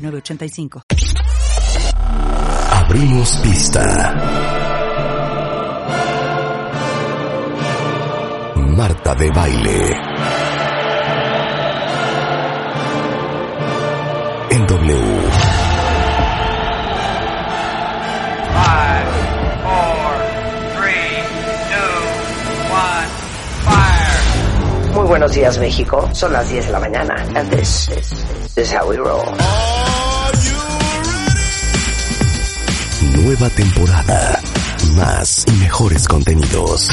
906985. Abrimos pista. Marta de baile. En W. Five, Muy buenos días, México. Son las 10 de la mañana. And this, this, this is how we roll. Nueva temporada. Más y mejores contenidos.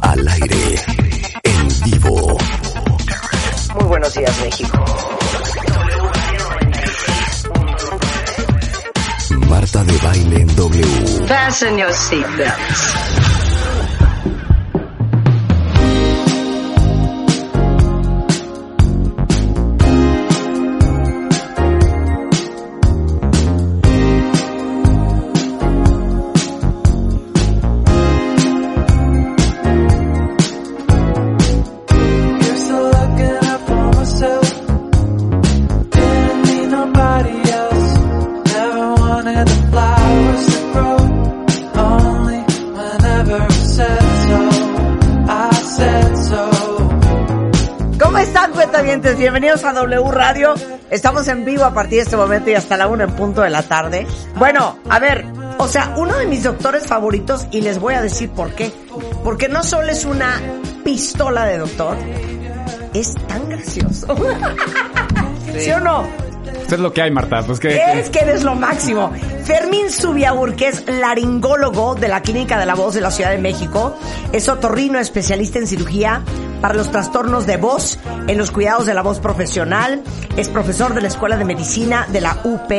Al aire. En vivo. Muy buenos días, México. Marta de baile en W. Fasten your seatbelts. A W Radio. Estamos en vivo a partir de este momento y hasta la una en punto de la tarde. Bueno, a ver, o sea, uno de mis doctores favoritos, y les voy a decir por qué. Porque no solo es una pistola de doctor, es tan gracioso. ¿Sí, o no? Es lo que hay, Marta. Pues que, Es que eres lo máximo. Fermín Subiaur, que es laringólogo de la Clínica de la Voz de la Ciudad de México, es otorrino especialista en cirugía para los trastornos de voz, en los cuidados de la voz profesional, es profesor de la Escuela de Medicina de la UP,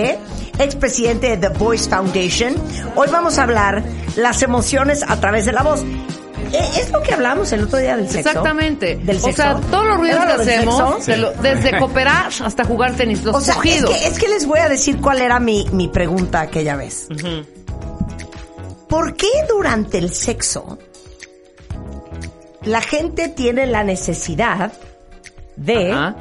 expresidente de The Voice Foundation. Hoy vamos a hablar las emociones a través de la voz. Eh, Es lo que hablamos el otro día del sexo. Exactamente. Del o sexo. sea, todos los ruidos ¿Era que hacemos, sexo? de lo- desde cooperar hasta jugar tenis, los O sea, es cogidos. que, es que les voy a decir cuál era mi, mi pregunta aquella vez. ¿Por qué durante el sexo la gente tiene la necesidad de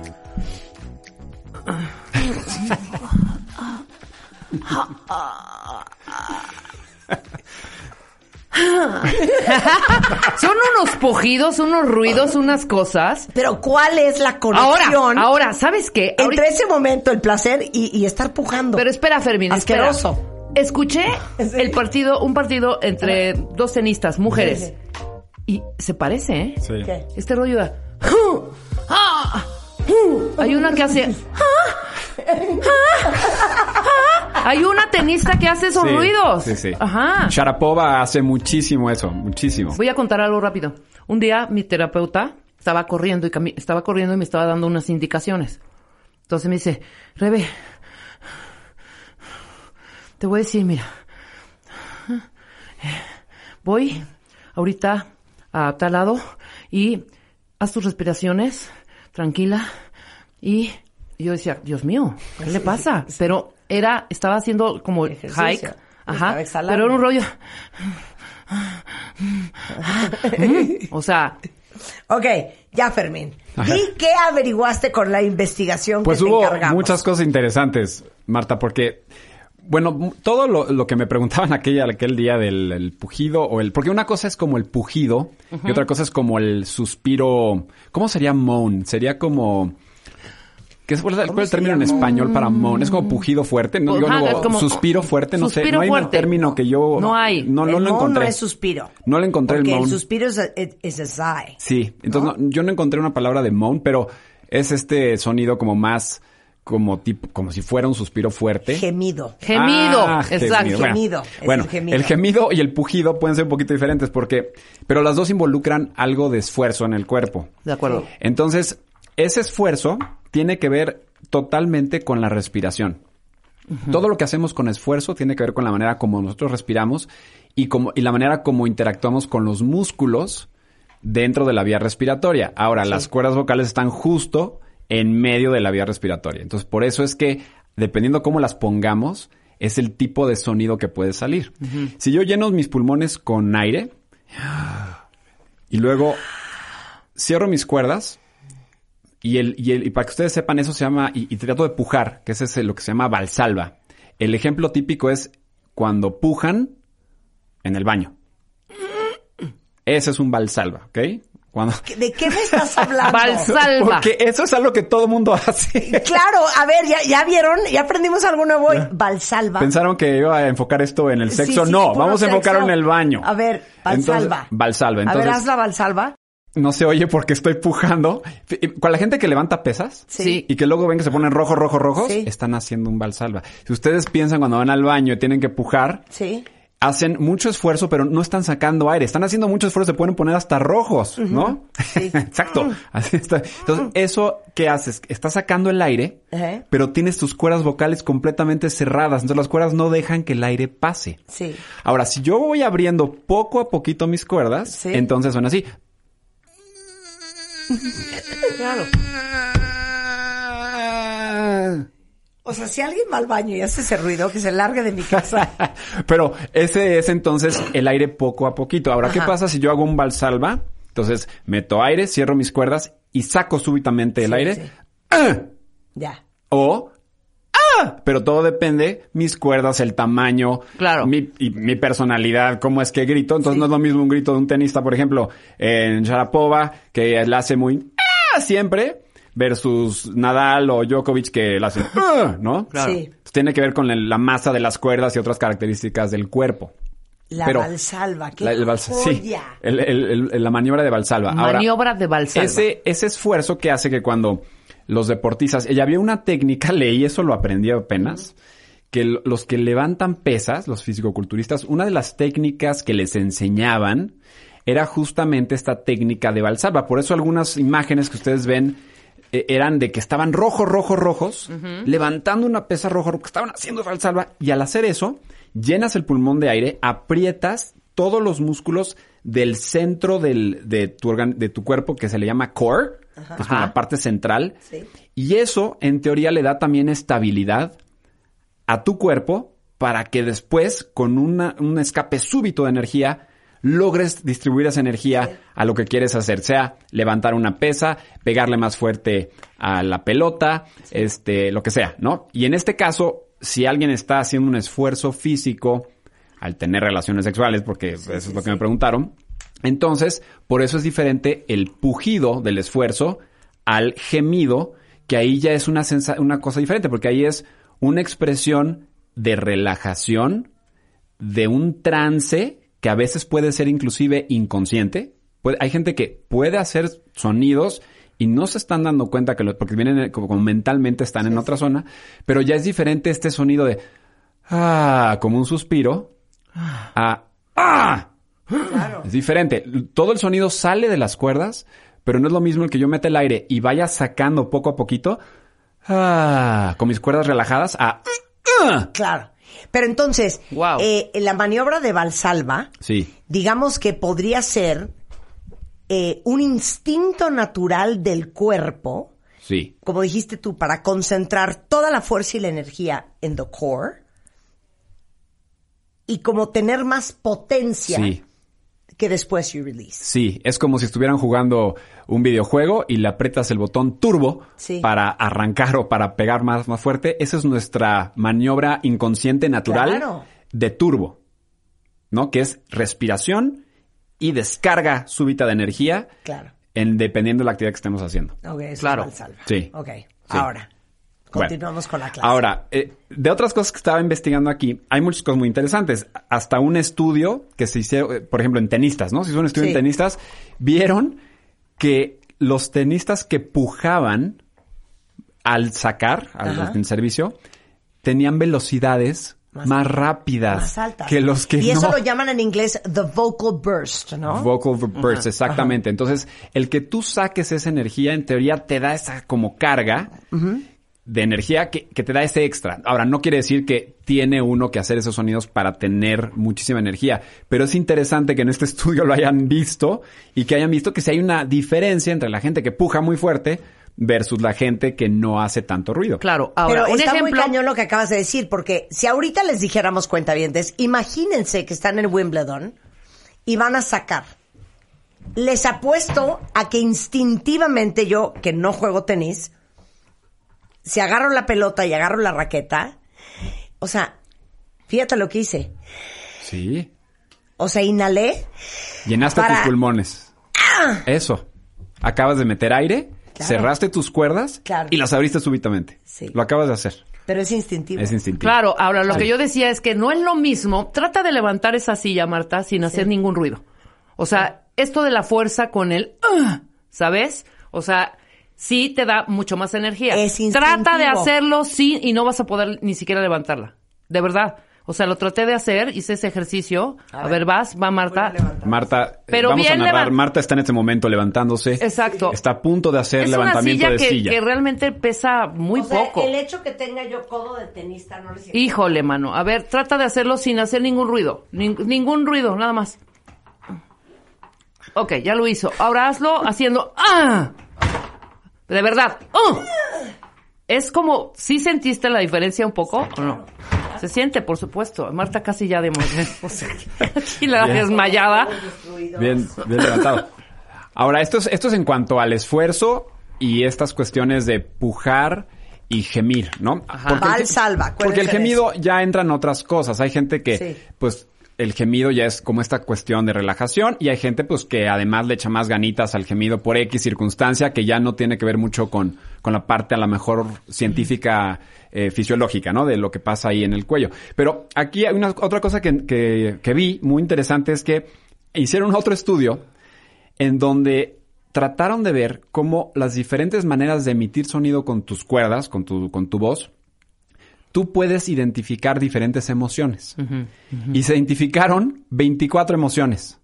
Son unos pujidos, unos ruidos, unas cosas. pero cuál es la conexión ahora, ¿sabes qué? entre Ahorita- ese momento el placer y, y estar pujando? Pero espera, Fermín, espera. Asqueroso. Escuché ¿En serio? el partido, un partido entre dos tenistas, mujeres. Y se parece, ¿eh? Sí. ¿Qué? Este rollo de... Ah, Hay una que hace... Hay una tenista que hace esos Sí, ruidos. Sí, sí. Ajá. Sharapova hace muchísimo eso, muchísimo. Voy a contar algo rápido. Un día mi terapeuta estaba corriendo y estaba corriendo y me estaba dando unas indicaciones. Entonces me dice, Rebe, te voy a decir, mira, voy ahorita a tal lado y haz tus respiraciones, tranquila. Y yo decía, Dios mío, ¿qué le pasa? Pero era, estaba haciendo como Ejercicio. hike. Estaba Ajá. exhalando. Pero era un rollo. O sea, Ok, ya Fermín. Ajá. ¿Y qué averiguaste con la investigación Pues que te hubo encargamos? muchas cosas interesantes, Marta, porque, bueno, todo lo, lo que me preguntaban aquella, aquel día del el pujido o el... Porque una cosa es como el pujido y otra cosa es como el suspiro... ¿Cómo sería moan? Sería como... ¿Qué es cuál es el- el término en español para moan? Es como pujido fuerte, no, yo Ajá, no- como- suspiro fuerte, no sé, no hay un término que yo No hay. no, no el lo encontré. no es suspiro. No le encontré el Porque el moan. suspiro es es sigh. Sí, entonces no, yo no encontré una palabra de moan, pero es este sonido como más como tipo como si fuera un suspiro fuerte. Gemido. gemido. Ah, exacto. Gemido, Bueno, el gemido. el gemido y el pujido pueden ser un poquito diferentes porque, pero las dos involucran algo de esfuerzo en el cuerpo. De acuerdo. Entonces, ese esfuerzo tiene que ver totalmente con la respiración. Todo lo que hacemos con esfuerzo tiene que ver con la manera como nosotros respiramos y, como, y la manera como interactuamos con los músculos dentro de la vía respiratoria. Ahora, las cuerdas vocales están justo en medio de la vía respiratoria. Entonces, por eso es que, dependiendo cómo las pongamos, es el tipo de sonido que puede salir. Si yo lleno mis pulmones con aire y luego cierro mis cuerdas, y, el, y, el, y para que ustedes sepan, eso se llama, y, y trato de pujar, que ese es lo que se llama valsalva. El ejemplo típico es cuando pujan en el baño. Ese es un valsalva, ¿ok? Cuando... ¿De qué me estás hablando? Valsalva. Porque eso es algo que todo mundo hace. Claro, a ver, ya, ya vieron, ya aprendimos algo nuevo hoy. Valsalva. Pensaron que iba a enfocar esto en el sexo. sí, no, vamos a enfocarlo en el baño. A ver, Valsalva. Entonces, Valsalva. a ver, Entonces, haz la Valsalva. No se oye porque estoy pujando. Con la gente que levanta pesas Sí. y que luego ven que se ponen rojos, rojos, rojos, Sí. están haciendo un valsalva. Si ustedes piensan cuando van al baño y tienen que pujar, Sí. hacen mucho esfuerzo, pero no están sacando aire. Están haciendo mucho esfuerzo, se pueden poner hasta rojos, ¿no? Sí. Exacto. Así está. Entonces, eso que haces, estás sacando el aire, Ajá. pero tienes tus cuerdas vocales completamente cerradas. Entonces, las cuerdas no dejan que el aire pase. Sí. Ahora, si yo voy abriendo poco a poquito mis cuerdas, Sí. entonces son así. Claro. O sea, si alguien va al baño y hace ese ruido, que se largue de mi casa. Pero ese es entonces el aire poco a poquito. Ahora, ¿qué pasa si yo hago un valsalva? Entonces, meto aire, cierro mis cuerdas y saco súbitamente el Sí, aire. sí. ¡Ah! Ya. O ¡Ah! Pero todo depende, mis cuerdas, el tamaño, Claro. mi, y mi personalidad, cómo es que grito. Entonces Sí. no es lo mismo un grito de un tenista, por ejemplo, en Sharapova, que la hace muy ¡Ah! siempre, versus Nadal o Djokovic que la hace ¡Ah! ¿no? Claro. Sí. Entonces, tiene que ver con la masa de las cuerdas y otras características del cuerpo. La Pero- Valsalva. ¡Qué La, el vals- sí, joya! el- el- el- la maniobra de Valsalva. Ahora, Maniobra de Valsalva. ese, ese esfuerzo que hace que cuando los deportistas, y había una técnica, leí eso, lo aprendí apenas, que los que levantan pesas, los fisicoculturistas, una de las técnicas que les enseñaban era justamente esta técnica de Valsalva. Por eso algunas imágenes que ustedes ven eh, eran de que estaban rojos, rojos, rojos, levantando una pesa rojo, que estaban haciendo Valsalva, y al hacer eso, llenas el pulmón de aire, aprietas todos los músculos del centro del, de, tu organ- de tu cuerpo que se le llama core, que es como Ajá. la parte central. Sí. Y eso, en teoría, le da también estabilidad a tu cuerpo para que después, con una- un escape súbito de energía, logres distribuir esa energía a lo que quieres hacer, sea levantar una pesa, pegarle más fuerte a la pelota, este, lo que sea, ¿no? Y en este caso, si alguien está haciendo un esfuerzo físico al tener relaciones sexuales, porque eso es lo que me preguntaron, entonces, por eso es diferente el pujido del esfuerzo al gemido, que ahí ya es una, sensa- una cosa diferente, porque ahí es una expresión de relajación, de un trance que a veces puede ser inclusive inconsciente. Puede- hay gente que puede hacer sonidos y no se están dando cuenta que lo, porque vienen como, como mentalmente están en otra zona, pero ya es diferente este sonido de ah, como un suspiro a ah. Es diferente. Todo el sonido sale de las cuerdas, pero no es lo mismo el que yo meta el aire y vaya sacando poco a poquito ah, con mis cuerdas relajadas a ah. Claro. Pero entonces, Wow. eh, la maniobra de Valsalva, Sí. digamos que podría ser eh, un instinto natural del cuerpo, Sí. como dijiste tú, para concentrar toda la fuerza y la energía en the core y como tener más potencia Sí. Que después you release. Sí, es como si estuvieran jugando un videojuego y le aprietas el botón turbo Sí. para arrancar o para pegar más, más fuerte. Esa es nuestra maniobra inconsciente natural Claro. de turbo, ¿no? Que es respiración y descarga súbita de energía Claro. en, dependiendo de la actividad que estemos haciendo. Ok, eso Claro. es Valsalva. Sí. Ok, Sí. ahora, Bueno. continuamos con la clase. Ahora, eh, de otras cosas que estaba investigando aquí, hay muchas cosas muy interesantes. Hasta un estudio que se hizo, eh, por ejemplo, en tenistas, ¿no? Se hizo un estudio Sí. en tenistas, vieron que los tenistas que pujaban al sacar, al en servicio, tenían velocidades Más- más, rápidas más altas. que los que y eso no. lo llaman en inglés the vocal burst, ¿no? Vocal burst, exactamente. Entonces, el que tú saques esa energía, en teoría, te da esa como carga de energía que, que te da ese extra. Ahora, no quiere decir que tiene uno que hacer esos sonidos para tener muchísima energía, pero es interesante que en este estudio lo hayan visto y que hayan visto que si hay una diferencia entre la gente que puja muy fuerte versus la gente que no hace tanto ruido. Claro, ahora, Pero un está muy cañón lo que acabas de decir, porque si ahorita les dijéramos cuentavientes, imagínense que están en Wimbledon y van a sacar. Les apuesto a que instintivamente yo, que no juego tenis, si agarro la pelota y agarro la raqueta, o sea, fíjate lo que hice. Sí. O sea, inhalé. Llenaste Para- tus pulmones. Eso. Acabas de meter aire, Claro. cerraste tus cuerdas Claro. y las abriste súbitamente. Sí. Lo acabas de hacer. Pero es instintivo. Es instintivo. Claro, ahora lo que yo decía es que no es lo mismo. Trata de levantar esa silla, Marta, sin hacer ningún ruido. O sea, esto de la fuerza con el, "Ugh", ¿sabes? O sea, sí te da mucho más energía. Es Trata de hacerlo sí y no vas a poder ni siquiera levantarla. De verdad. O sea, lo traté de hacer, hice ese ejercicio. A, ver, vas, va Marta. Marta, eh, Pero vamos a narrar. Marta está en este momento levantándose. Exacto. Está a punto de hacer Es una levantamiento silla de que, silla. que realmente pesa muy O sea, poco. el hecho que tenga yo codo de tenista no les Híjole, mano. A ver, trata de hacerlo sin hacer ningún ruido. Nin- ningún ruido, nada más. Ok, ya lo hizo. Ahora hazlo haciendo... ¡Ah! De verdad. ¡Ah! Es como... ¿Sí sentiste la diferencia un poco o no? Se siente, por supuesto. Marta casi ya de... O sea, aquí la Bien. desmayada. Bien, bien levantado. Ahora, esto es, esto es en cuanto al esfuerzo y estas cuestiones de pujar y gemir, ¿no? Ajá. el Val ge- salva, Porque el gemido ya entran otras cosas. Hay gente que, Sí. pues, el gemido ya es como esta cuestión de relajación y hay gente, pues, que además le echa más ganitas al gemido por X circunstancia que ya no tiene que ver mucho con, con la parte a lo mejor científica eh, fisiológica, ¿no? De lo que pasa ahí en el cuello. Pero aquí hay una otra cosa que, que, que vi muy interesante es que hicieron otro estudio en donde trataron de ver cómo las diferentes maneras de emitir sonido con tus cuerdas, con tu, con tu voz, tú puedes identificar diferentes emociones. Y se identificaron 24 emociones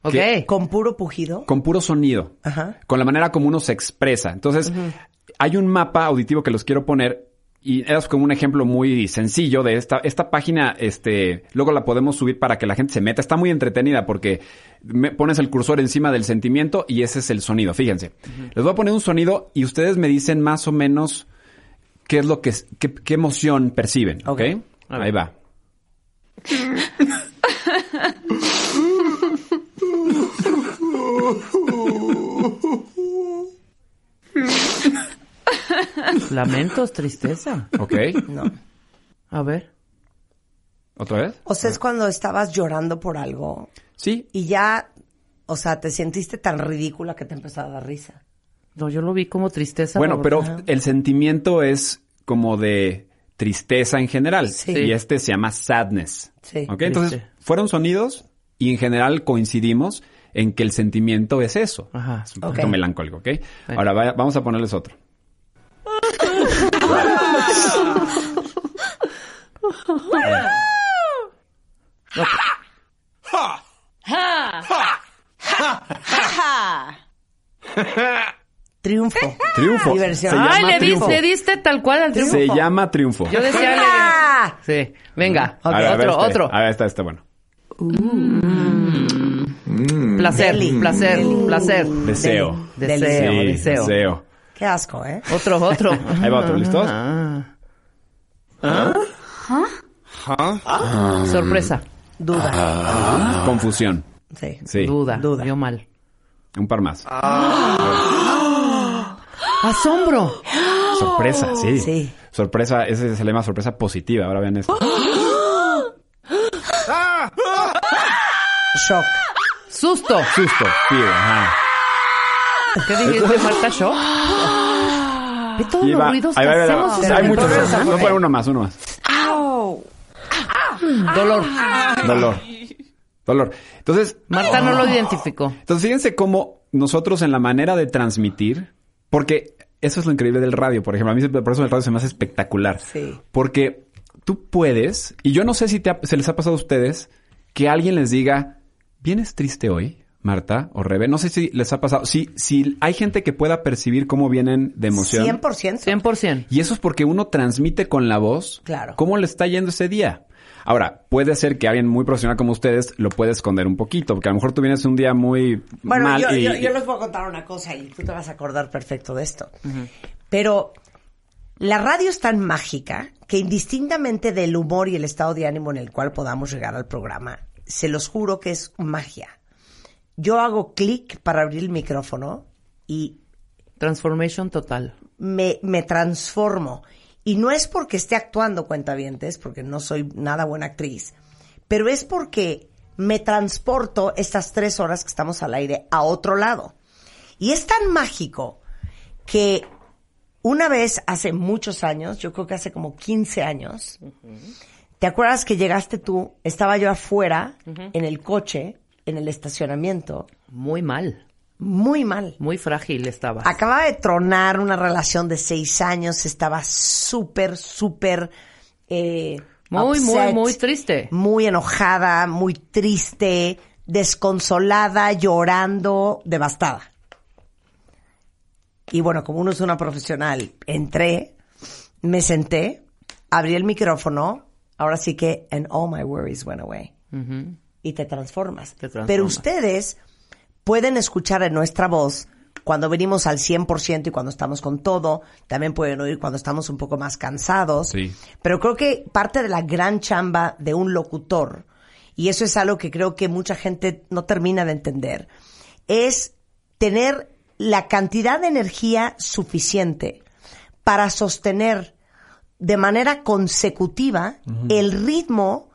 Ok. Con puro pujido. con puro sonido, Ajá. con la manera como uno se expresa. Entonces, hay un mapa auditivo que los quiero poner y es como un ejemplo muy sencillo de esta, esta página, este, luego la podemos subir para que la gente se meta. Está muy entretenida porque me pones el cursor encima del sentimiento y ese es el sonido. Fíjense. Les voy a poner un sonido y ustedes me dicen más o menos qué es lo que, es- qué, qué emoción perciben. ¿Ok? Ok. Ahí va. Lamentos, tristeza. ¿Ok? A ver. ¿Otra vez? O sea, es cuando estabas llorando por algo Sí. y ya, o sea, te sentiste tan ridícula que te empezó a dar risa. No, yo lo vi como tristeza. Bueno, pero el sentimiento es como de tristeza en general. Sí. Y este se llama sadness. Sí. ¿Ok? Entonces, fueron sonidos y en general coincidimos en que el sentimiento es eso. Ajá. Es un poquito Ok. melancólico, ¿ok? Ahora vaya- vamos a ponerles otro. Triunfo. Triunfo. Diversión. Se Ay, llama le, di- triunfo. le diste tal cual al triunfo. Se llama triunfo. Yo decía... le- ¡Ah! Sí, venga. A ver, a ver otro, este. otro. A ver, está, está bueno. Placer, Deli. placer, Deli. placer. Deseo. Deseo, Sí, deseo. deseo. Qué asco, ¿eh? Otro, otro. Ahí va otro, ¿listos? Ah. Sorpresa. Duda. Confusión. Sí. Sí. Duda. Duda. Vio mal. Un par más. Asombro. Sorpresa, sí. Sí. Sorpresa, ese se le llama sorpresa positiva. Ahora vean esto. Shock. Susto. Susto. Fear, ajá. ¿Qué dijiste, Marta Shaw? Ve todos Y los va- ruidos que ahí va, ahí va, hacemos. hay el muchos. Voy a poner uno más, uno más. Dolor. Dolor. Dolor. Entonces, Marta no lo identificó. entonces fíjense cómo nosotros en la manera de transmitir, porque eso es lo increíble del radio, por ejemplo, a mí por eso el radio se me hace espectacular. Sí. Porque tú puedes, y yo no sé si te ha- se les ha pasado a ustedes, que alguien les diga, ¿vienes triste hoy, Marta o Rebe, no sé si les ha pasado, si, si hay gente que pueda percibir cómo vienen de emoción. 100%. 100%. Y eso es porque uno transmite con la voz Claro. cómo le está yendo ese día. Ahora, puede ser que alguien muy profesional como ustedes lo puede esconder un poquito, porque a lo mejor tú vienes un día muy Bueno, mal yo, y... yo- yo les voy a contar una cosa y tú te vas a acordar perfecto de esto. Pero la radio es tan mágica que indistintamente del humor y el estado de ánimo en el cual podamos llegar al programa, se los juro que es magia. Yo hago clic para abrir el micrófono y Transformation total. me, me transformo. Y no es porque esté actuando cuentavientes, porque no soy nada buena actriz, pero es porque me transporto estas tres horas que estamos al aire a otro lado. Y es tan mágico que una vez hace muchos años, yo creo que hace como 15 años, ¿te acuerdas que llegaste tú? Estaba yo afuera, en el coche, en el estacionamiento, Muy mal. Muy mal. Muy frágil estaba. Acababa de tronar una relación de seis años, estaba súper, súper... eh, Muy, muy, upset, muy triste. Muy enojada, muy triste, desconsolada, llorando, devastada. Y bueno, como uno es una profesional, entré, me senté, abrí el micrófono, ahora sí que, and all my worries went away. Y te transformas. Te transformas. Pero ustedes pueden escuchar en nuestra voz cuando venimos al 100% y cuando estamos con todo. También pueden oír cuando estamos un poco más cansados. Sí. Pero creo que parte de la gran chamba de un locutor, y eso es algo que creo que mucha gente no termina de entender, es tener la cantidad de energía suficiente para sostener de manera consecutiva el ritmo,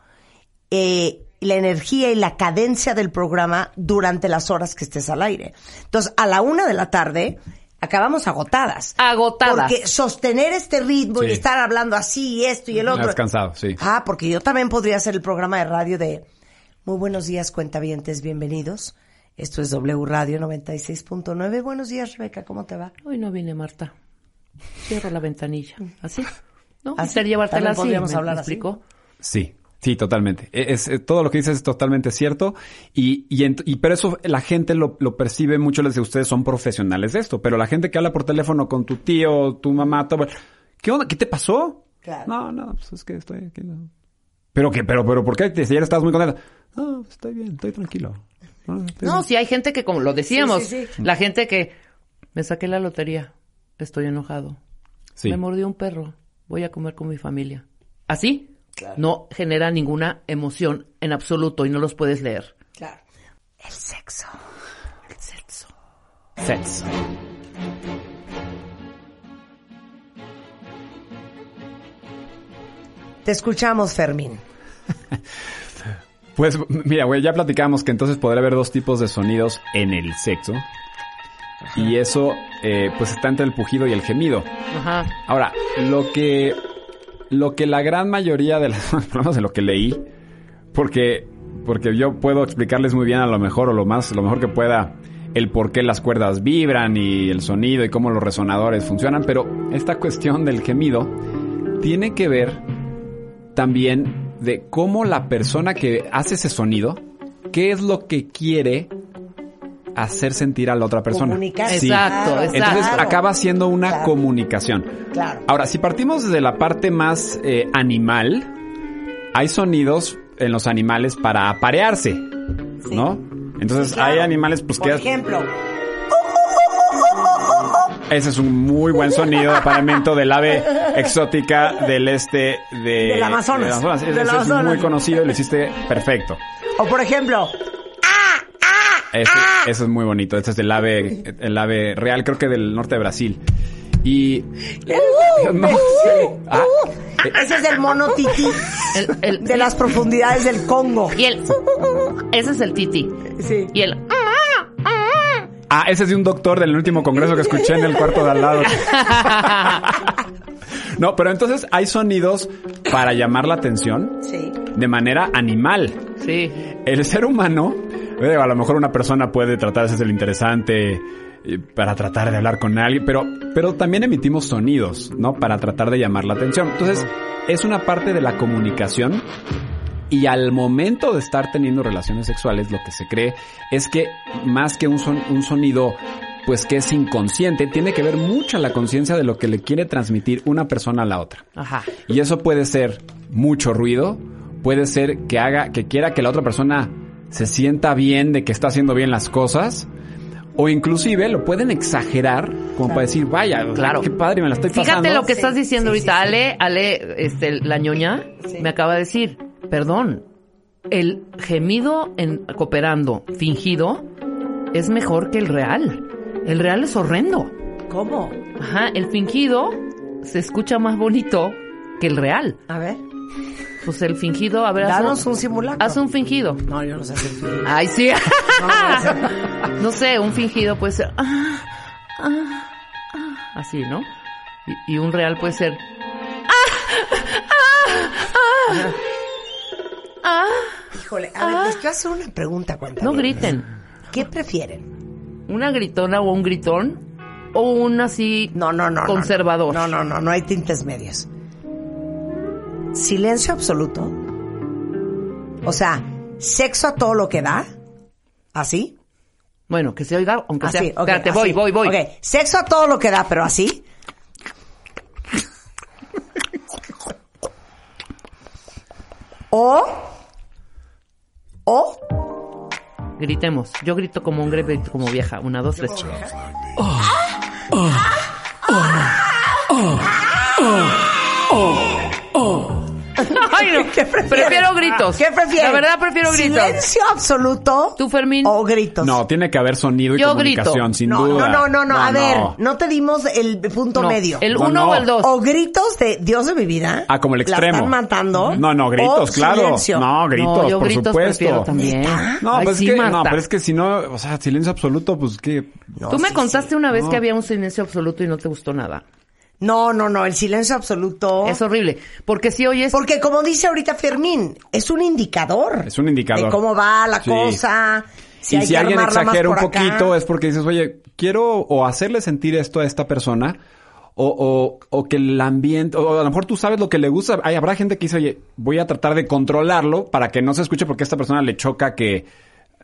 eh, la energía y la cadencia del programa durante las horas que estés al aire. Entonces, a la una de la tarde, acabamos agotadas. Agotadas. Porque sostener este ritmo y estar hablando así y esto y el otro. Has cansado, sí. Ah, porque yo también podría hacer el programa de radio de Muy buenos días, cuentavientes, bienvenidos. Esto es W Radio 96.9. Buenos días, Rebeca, ¿cómo te va? Hoy no vine, Marta. Cierro la ventanilla. ¿Así? ¿No? Así. Hacer llevártela así. podríamos ¿me hablar así. Sí, sí, totalmente. E- Es, eh, todo lo que dices es totalmente cierto. Y, y, ent- y pero eso la gente lo, lo percibe, muchos les de ustedes son profesionales de esto, pero la gente que habla por teléfono con tu tío, tu mamá, todo, ¿qué onda? ¿Qué te pasó? Claro. No, no, pues es que estoy aquí. no. ¿Pero qué? ¿Pero, pero por qué? Si ayer estabas muy contenta. No, estoy bien, estoy tranquilo. No, estoy No, bien. si hay gente que, como lo decíamos, Sí, sí, sí. la gente que me saqué la lotería, estoy enojado. Sí. Me mordió un perro, voy a comer con mi familia. Así no genera ninguna emoción en absoluto y no los puedes leer. Claro. El sexo. El sexo. Sets. Te escuchamos, Fermín. Pues mira, güey, ya platicamos que entonces podría haber dos tipos de sonidos en el sexo. Y eso, eh, pues está entre el pujido y el gemido. Ajá. Ahora, lo que, lo que la gran mayoría de las, menos de lo que leí, porque, porque yo puedo explicarles muy bien a lo mejor o lo más, lo mejor que pueda el por qué las cuerdas vibran y el sonido y cómo los resonadores funcionan, pero esta cuestión del gemido tiene que ver también de cómo la persona que hace ese sonido, qué es lo que quiere hacer sentir a la otra persona. Comunicar. Sí. Exacto. Entonces acaba siendo una Claro. comunicación. Claro. Ahora, si partimos desde la parte más eh, animal, hay sonidos en los animales para aparearse, ¿no? Entonces Claro. hay animales pues Por que ejemplo, ese es un muy buen sonido de apareamiento del ave exótica del este de Del Amazonas. del Ese, Del ese es Amazonas. muy conocido y lo hiciste perfecto. o por ejemplo, Ese, ese es muy bonito. Este es del ave, el ave real, creo que del norte de Brasil. Y no, Ah, eh, ese es el mono titi El- el- de las profundidades del Congo. Y el... Ese es el titi. Sí. Y el... Ah, ese es de un doctor del último congreso que escuché en el cuarto de al lado. No, pero entonces hay sonidos para llamar la atención Sí. de manera animal. Sí. El ser humano, a lo mejor una persona puede tratar de ser el interesante eh, para tratar de hablar con alguien, pero, pero también emitimos sonidos, ¿no? Para tratar de llamar la atención. Entonces, es una parte de la comunicación Y al momento de estar teniendo relaciones sexuales, lo que se cree es que más que un, son- un sonido pues que es inconsciente, tiene que ver mucho la conciencia de lo que le quiere transmitir una persona a la otra. Ajá. Y eso puede ser mucho ruido, puede ser que haga, que quiera que la otra persona se sienta bien de que está haciendo bien las cosas, o inclusive lo pueden exagerar como para decir, vaya, Claro. qué padre, me la estoy pasando. Fíjate lo que Sí, estás diciendo sí, ahorita. sí, sí. Ale, Ale, este, la ñoña, me acaba de decir, perdón, el gemido en cooperando fingido es mejor que el real. El real es horrendo. ¿Cómo? Ajá, el fingido se escucha más bonito que el real. A ver. Pues el fingido, a ver, haz Danos un simulacro. Haz un fingido. No, yo no sé hacer fingido. Ay, sí. No, no. No sé, un fingido puede ser. ah, ah, ah, así, ¿no? Y, y un real puede ser. Híjole, a ver, les quiero hacer una pregunta, cuenta. No griten. ¿Qué prefieren? ¿Una gritona o un gritón? ¿O un así No, no, no. no, conservador? No, no, no, no hay tintes medios. Silencio absoluto. O sea, sexo a todo lo que da. ¿Así? Bueno, que se oiga, aunque sea. Así, ok, Espérate, así. voy, voy, voy. Ok, sexo a todo lo que da, pero así. O. O. Gritemos. Yo grito como hombre, grito como vieja. Una, dos, tres. Ay, no. ¿Qué prefieres? Prefiero gritos. ¿Qué prefieres? La verdad prefiero gritos. Silencio absoluto. ¿Tú, Fermín? O gritos. No, tiene que haber sonido y Yo comunicación, grito. sin no, duda. no, no, no, A ver, no. no te dimos el punto No, medio. ¿El No, uno no. o el dos? O gritos de Dios de mi vida. Ah, como el extremo. La están matando. No, no, gritos, o claro. silencio. No, gritos, no, yo por gritos supuesto. prefiero también. No, Ay, pues sí, es que, Marta. no, pero es que si no, o sea, silencio absoluto, pues que... Tú me sí, contaste una vez No. que había un silencio absoluto y no te gustó nada. No, no, no, el silencio absoluto. Es horrible. Porque si oyes... Porque como dice ahorita Fermín, es un indicador. Es un indicador. De cómo va la Sí. cosa. Si y hay si que alguien exagera un acá. poquito es porque dices, oye, quiero o hacerle sentir esto a esta persona o, o, o que el ambiente, o a lo mejor tú sabes lo que le gusta. Hay, habrá gente que dice, oye, voy a tratar de controlarlo para que no se escuche porque a esta persona le choca que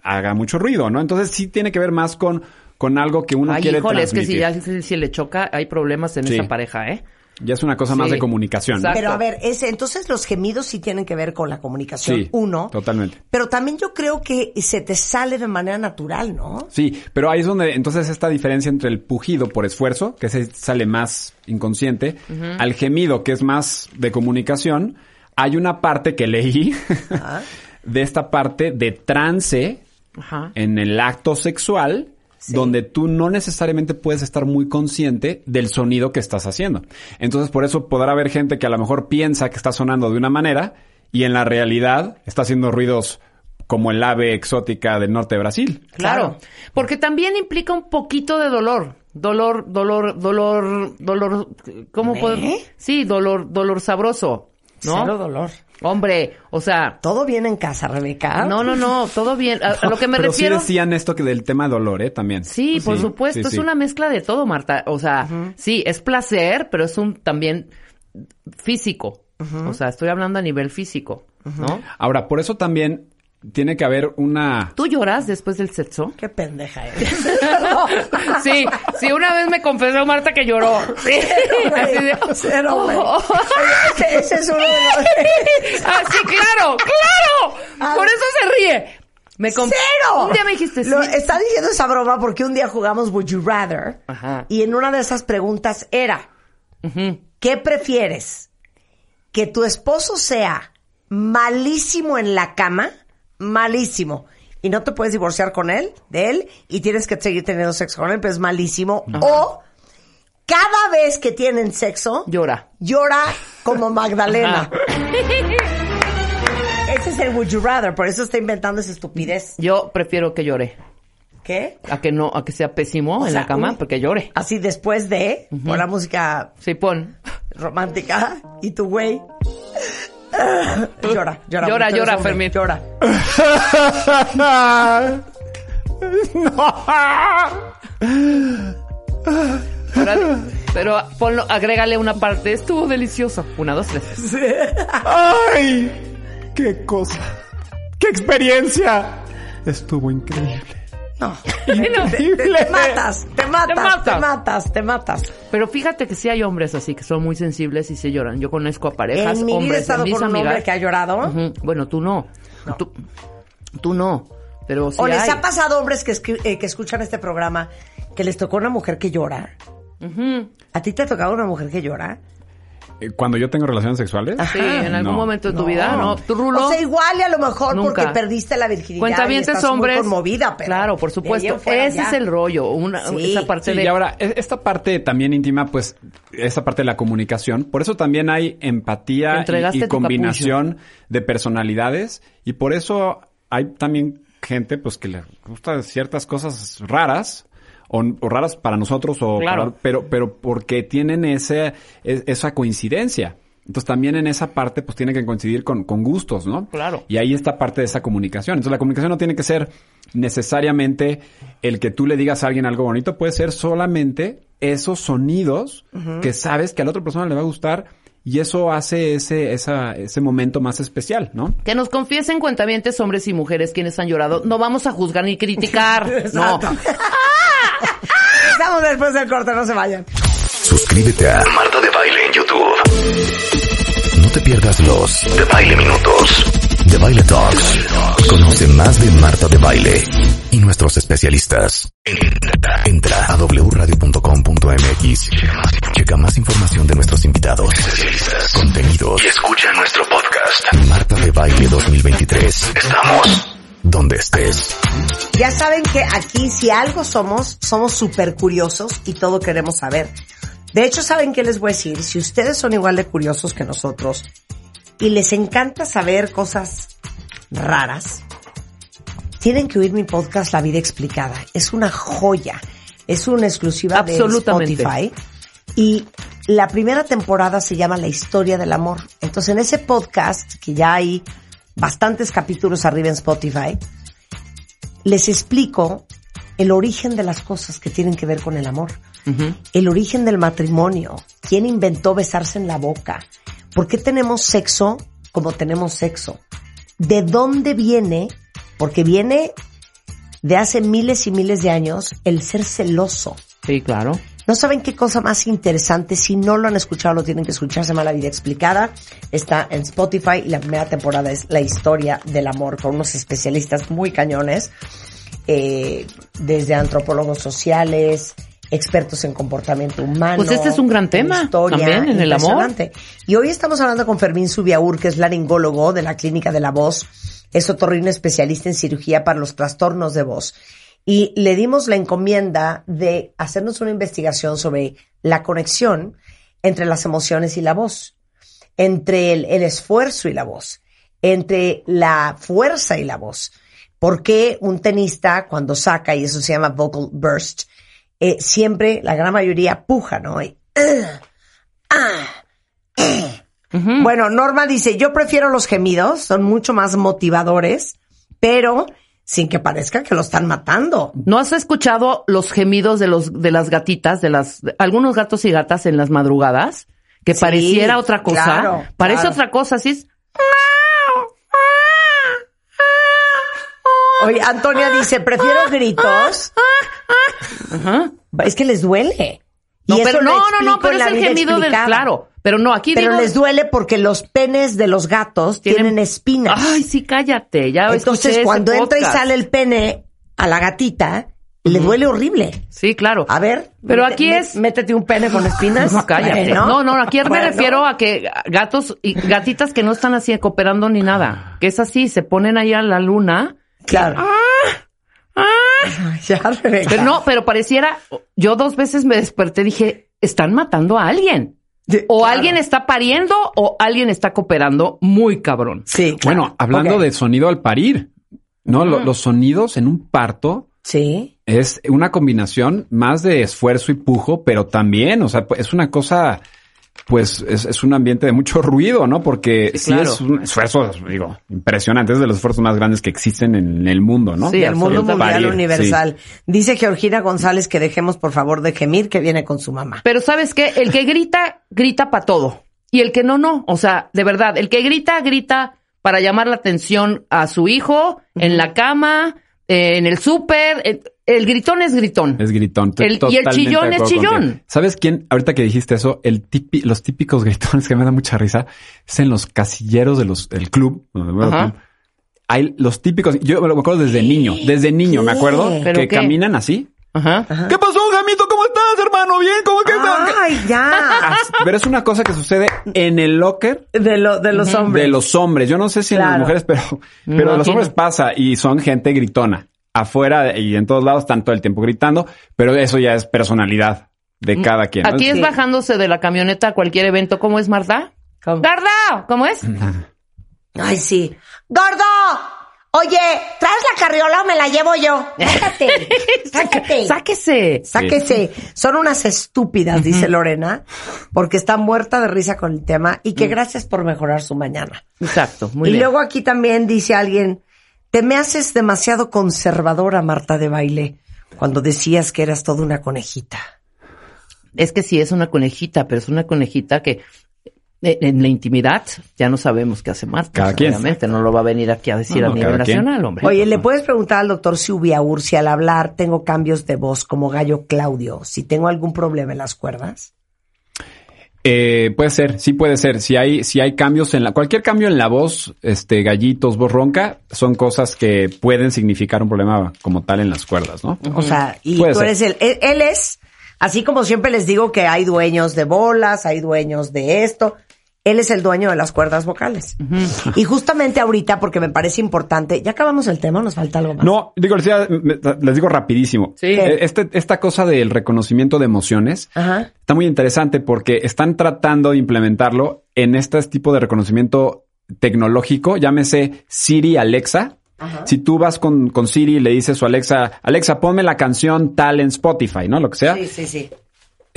haga mucho ruido, ¿no? Entonces sí tiene que ver más con, con algo que uno Ay, quiere híjole, es que si transmitir. ya si, si le choca, hay problemas en Sí. esa pareja, ¿eh? Ya es una cosa más de comunicación. ¿no? Exacto. Pero a ver, ese, entonces los gemidos sí tienen que ver con la comunicación, Sí, uno. totalmente. Pero también yo creo que se te sale de manera natural, ¿no? Sí, pero ahí es donde entonces esta diferencia entre el pujido por esfuerzo, que se sale más inconsciente, al gemido, que es más de comunicación, hay una parte que leí de esta parte de trance Ajá. en el acto sexual, donde tú no necesariamente puedes estar muy consciente del sonido que estás haciendo. Entonces, por eso podrá haber gente que a lo mejor piensa que está sonando de una manera y en la realidad está haciendo ruidos como el ave exótica del norte de Brasil. Claro. Claro. Porque también implica un poquito de dolor. Dolor, dolor, dolor, dolor, ¿cómo ¿Eh? puedo? Sí, dolor, dolor sabroso, ¿no? Cero dolor. Hombre, o sea, ¿Todo bien en casa, Rebeca? no, no, no, todo bien. A, a lo que me Pero refiero. sí decían esto que del tema dolor, ¿eh? También. Sí, por supuesto, sí, es sí. una mezcla de todo, Marta. O sea, sí, es placer, pero es un también físico. O sea, estoy hablando a nivel físico, ¿no? Ahora, por eso también tiene que haber una... ¿Tú lloras después del sexo? Qué pendeja eres. Sí, sí, una vez me confesó Marta que lloró. Sí, así de- Cero, güey. Oh, oh. Ese, ese es uno de los... Ah, claro, claro. Por eso se ríe. Me conf- ¡Cero! Un día me dijiste sí. Lo, está diciendo esa broma porque un día jugamos Would You Rather Ajá. y en una de esas preguntas era ¿qué prefieres? ¿Que tu esposo sea malísimo en la cama? Malísimo. Y no te puedes divorciar con él, de él, y tienes que seguir teniendo sexo con él, pero es malísimo. O cada vez que tienen sexo, Llora. llora como Magdalena. Ese es el Would You Rather, por eso está inventando esa estupidez. Yo prefiero que llore. ¿Qué? A que no, a que sea pésimo O en sea, la cama, porque llore. Así después de, pon la música Sí, pon. romántica y tu güey. Llora, llora. Llora, llora, hombre, Fermín. Llora. Pero, pero ponlo, agrégale una parte. Estuvo delicioso. Una, dos, tres. ¡Ay! ¡Qué cosa! ¡Qué experiencia! Estuvo increíble. No. Te, te- te matas, te matas, te matas. matas, te matas. Pero fíjate que sí hay hombres así que son muy sensibles y se lloran. Yo conozco a parejas, En mi vida he hombres, estado mis con un hombre que ha llorado. Bueno, tú no. Tú, tú no. Pero sí ¿O les hay. ha pasado hombres que, eh, que escuchan este programa que les tocó una mujer que llora? ¿A ti te ha tocado una mujer que llora? Eh, Cuando yo tengo relaciones sexuales. Sí, en algún No. momento de tu vida, ¿no? ¿Tú, Rulo? O sea, igual y a lo mejor Nunca. porque perdiste la virginidad y Cuentavientes estás hombres. muy conmovida, pero claro, por supuesto. Ese ya. es el rollo. Una, Sí. Esa parte Sí, de. y ahora, e- esta parte también íntima, pues, esta parte de la comunicación, por eso también hay empatía y- y, combinación de personalidades, y por eso hay también gente, pues, que le gusta ciertas cosas raras, o, o raras para nosotros, o Claro. para- pero, pero porque tienen ese, esa coincidencia. Entonces también en esa parte pues tiene que coincidir con, con gustos, ¿no? Claro. Y ahí está parte de esa comunicación. Entonces la comunicación no tiene que ser necesariamente el que tú le digas a alguien algo bonito, puede ser solamente esos sonidos que sabes que a la otra persona le va a gustar y eso hace ese, esa, ese momento más especial, ¿no? Que nos confiesen cuentavientes hombres y mujeres quienes han llorado. No vamos a juzgar ni criticar. no. Estamos después del corte, no se vayan. Suscríbete a Marta de Baile en YouTube. No te pierdas los de Baile Minutos, de Baile Talks. Conoce más de Marta de Baile y nuestros especialistas. Entra, entra a wradio.com.mx. Checa más información de nuestros invitados, especialistas, contenidos y escucha nuestro podcast. Marta de Baile 2023. Estamos donde estés. Ya saben que aquí si algo somos, somos súper curiosos y todo queremos saber. De hecho, ¿saben qué les voy a decir? Si ustedes son igual de curiosos que nosotros y les encanta saber cosas raras, tienen que oír mi podcast La Vida Explicada. Es una joya. Es una exclusiva de. Spotify. Y la primera temporada se llama La Historia del Amor. Entonces, en ese podcast, que ya hay bastantes capítulos arriba en Spotify, les explico el origen de las cosas que tienen que ver con el amor, el origen del matrimonio, quién inventó besarse en la boca, por qué tenemos sexo como tenemos sexo, de dónde viene, porque viene de hace miles y miles de años el ser celoso. Sí, claro. No saben qué cosa más interesante. Si no lo han escuchado, lo tienen que escuchar. Se llama La Vida Explicada. Está en Spotify y la primera temporada es La Historia del Amor con unos especialistas muy cañones. eh, desde antropólogos sociales, expertos en comportamiento humano. Pues este es un gran tema historia, también, en el amor. Y hoy estamos hablando con Fermín Subiaur, que es laringólogo de la Clínica de la Voz. Es otorrino especialista en cirugía para los trastornos de voz. Y le dimos la encomienda de hacernos una investigación sobre la conexión entre las emociones y la voz, entre el, el esfuerzo y la voz, entre la fuerza y la voz. ¿Por qué un tenista cuando saca, y eso se llama vocal burst, eh, siempre, la gran mayoría, puja, ¿no? Y, Bueno, Norma dice, yo prefiero los gemidos, son mucho más motivadores, pero sin que parezca que lo están matando. ¿No has escuchado los gemidos de los de las gatitas, de las de algunos gatos y gatas en las madrugadas? Que Sí, pareciera otra cosa. claro, Parece claro. otra cosa, así es. Oye, Antonia dice, prefiero gritos. Ajá. Es que les duele. Y No, eso pero no, no, no, pero es el gemido del claro. Pero no, aquí Pero digo, les duele porque los penes de los gatos tienen, espinas. Ay, sí, cállate. Ya Entonces, ese cuando entra y sale el pene a la gatita, le duele horrible. Sí, claro. A ver. Pero aquí es- Métete un pene con espinas. No, cállate. Bueno. No, no, aquí me Bueno. refiero a que gatos y gatitas que no están así cooperando ni nada. Que es así, se ponen ahí a la luna. Claro. Ya, Rebeca. Pero no, pero pareciera, yo dos veces me desperté, dije, están matando a alguien. De- O claro. alguien está pariendo o alguien está cooperando muy cabrón. Sí, claro. Bueno, hablando de sonido al parir, ¿no? Lo- los sonidos en un parto Sí. es una combinación más de esfuerzo y pujo, pero también, o sea, es una cosa, pues es, es un ambiente de mucho ruido, ¿no? Porque Sí, sí, claro. es un esfuerzo, digo, impresionante, es de los esfuerzos más grandes que existen en el mundo, ¿no? Sí, Del mundo mundial Parir, universal. Dice Georgina González que dejemos por favor de gemir que viene con su mamá. Pero sabes qué, el que grita, grita para todo. Y el que no, no. O sea, de verdad, el que grita, grita para llamar la atención a su hijo en la cama, eh, en el súper. eh, El gritón es gritón. Es gritón. El- y el chillón de es chillón. contigo. ¿Sabes quién? Ahorita que dijiste eso, el tipi- los típicos gritones que me da mucha risa es en los casilleros de los, del club. Ajá. club. Hay los típicos, yo me acuerdo desde niño, desde niño, me acuerdo, ¿Pero que qué? caminan así. Ajá. ¿Qué pasó, Jamito? ¿Cómo estás, hermano? ¿Bien? ¿Cómo que estás? Ay, ya. Pero es una cosa que sucede en el locker De, lo, de los hombres. de los hombres. Yo no sé si en las mujeres, pero, pero No, los hombres pasa y son gente gritona. Afuera y en todos lados están todo el tiempo gritando, pero eso ya es personalidad de cada quien. ¿no? Aquí es Sí. bajándose de la camioneta a cualquier evento. ¿Cómo es, Marta? ¿Cómo? ¡Garda! ¿Cómo es? Ay, sí. ¡Gordo! Oye, ¿traes la carriola o me la llevo yo? Sácate. Sácate. ¡Sáquese! Sáquese. Son unas estúpidas, dice Lorena, porque está muerta de risa con el tema y que gracias por mejorar su mañana. Exacto, muy y bien. luego aquí también dice alguien, te me haces demasiado conservadora, Marta de baile, cuando decías que eras toda una conejita. Es que sí es una conejita, pero es una conejita que eh, en la intimidad ya no sabemos qué hace Marta. Cada quien. Obviamente no lo va a venir aquí a decir No, a no, nivel nacional, hombre. Oye, ¿le puedes preguntar al doctor si al hablar tengo cambios de voz como gallo Claudio, si tengo algún problema en las cuerdas? Eh, puede ser, sí puede ser. Si hay, si hay cambios en la, cualquier cambio en la voz, este, gallitos, voz ronca, son cosas que pueden significar un problema como tal en las cuerdas, ¿no? O sea, y Puede tú ser. eres el, él, él es, así como siempre les digo que hay dueños de bolas, hay dueños de esto, él es el dueño de las cuerdas vocales. Y justamente ahorita, porque me parece importante, ya acabamos el tema, ¿o nos falta algo más. No, digo, les, digo rapidísimo. Sí. Eh, Este, esta cosa del reconocimiento de emociones Ajá. está muy interesante porque están tratando de implementarlo en este tipo de reconocimiento tecnológico, llámese Siri Alexa. Si tú vas con, con Siri y le dices a Alexa, Alexa, ponme la canción tal en Spotify, ¿no? Lo que sea. Sí, sí, sí.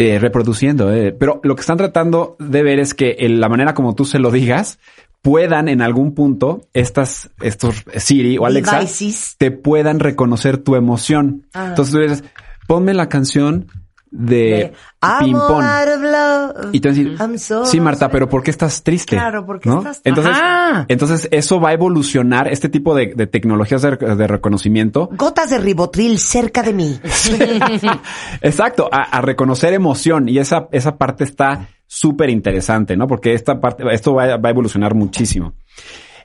Eh, reproduciendo. eh. Pero lo que están tratando de ver es que en la manera como tú se lo digas puedan en algún punto estas, estos Siri o Alexa Devices. te puedan reconocer tu emoción. Ah. Entonces tú dices, ponme la canción de, De, I'm Ping Pong. out of love. Y decir, I'm so sí, Marta, sad". pero ¿por qué estás triste? Claro, ¿por qué ¿No? estás triste? Entonces, Ajá. entonces eso va a evolucionar, este tipo de, de tecnologías de, de reconocimiento Gotas de ribotril cerca de mí. Exacto, a, a reconocer emoción y esa, esa parte está súper interesante, ¿no? Porque esta parte, esto va, a- va a evolucionar muchísimo.